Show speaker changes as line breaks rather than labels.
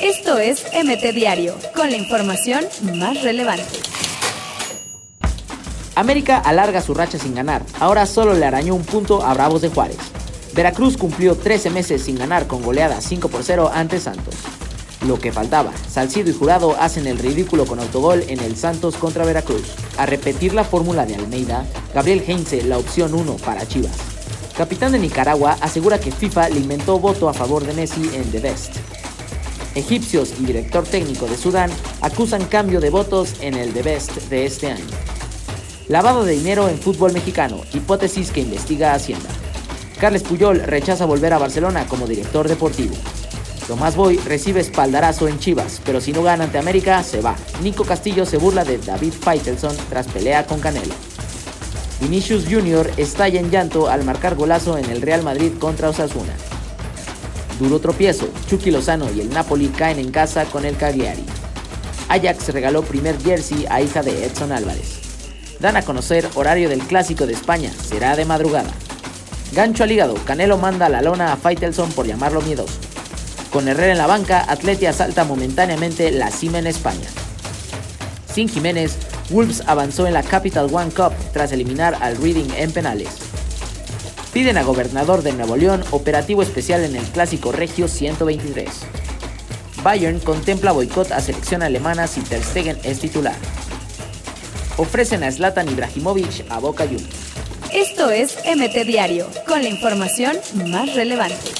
Esto es MT Diario, con la información más relevante.
América alarga su racha sin ganar, ahora solo le arañó un punto a Bravos de Juárez. Veracruz cumplió 13 meses sin ganar con goleada 5 por 0 ante Santos. Lo que faltaba, Salcido y Jurado hacen el ridículo con autogol en el Santos contra Veracruz. A repetir la fórmula de Almeida, Gabriel Heinze la opción 1 para Chivas. Capitán de Nicaragua asegura que FIFA le inventó voto a favor de Messi en The Best. Egipcios y director técnico de Sudán acusan cambio de votos en el The Best de este año. Lavado de dinero en fútbol mexicano, hipótesis que investiga Hacienda. Carles Puyol rechaza volver a Barcelona como director deportivo. Tomás Boy recibe espaldarazo en Chivas, pero si no gana ante América, se va. Nico Castillo se burla de David Faitelson tras pelea con Canelo. Vinicius Jr. estalla en llanto al marcar golazo en el Real Madrid contra Osasuna. Duro tropiezo, Chucky Lozano y el Napoli caen en casa con el Cagliari. Ajax regaló primer jersey a hija de Edson Álvarez. Dan a conocer horario del clásico de España, será de madrugada. Gancho al hígado, Canelo manda la lona a Faitelson por llamarlo miedoso. Con Herrera en la banca, Atleti asalta momentáneamente la cima en España. Sin Jiménez, Wolves avanzó en la Capital One Cup tras eliminar al Reading en penales. Piden a gobernador de Nuevo León operativo especial en el clásico Regio 123. Bayern contempla boicot a selección alemana si Ter Stegen es titular ofrecen a Zlatan Ibrahimovic a Boca Juniors.
Esto es MT Diario, con la información más relevante.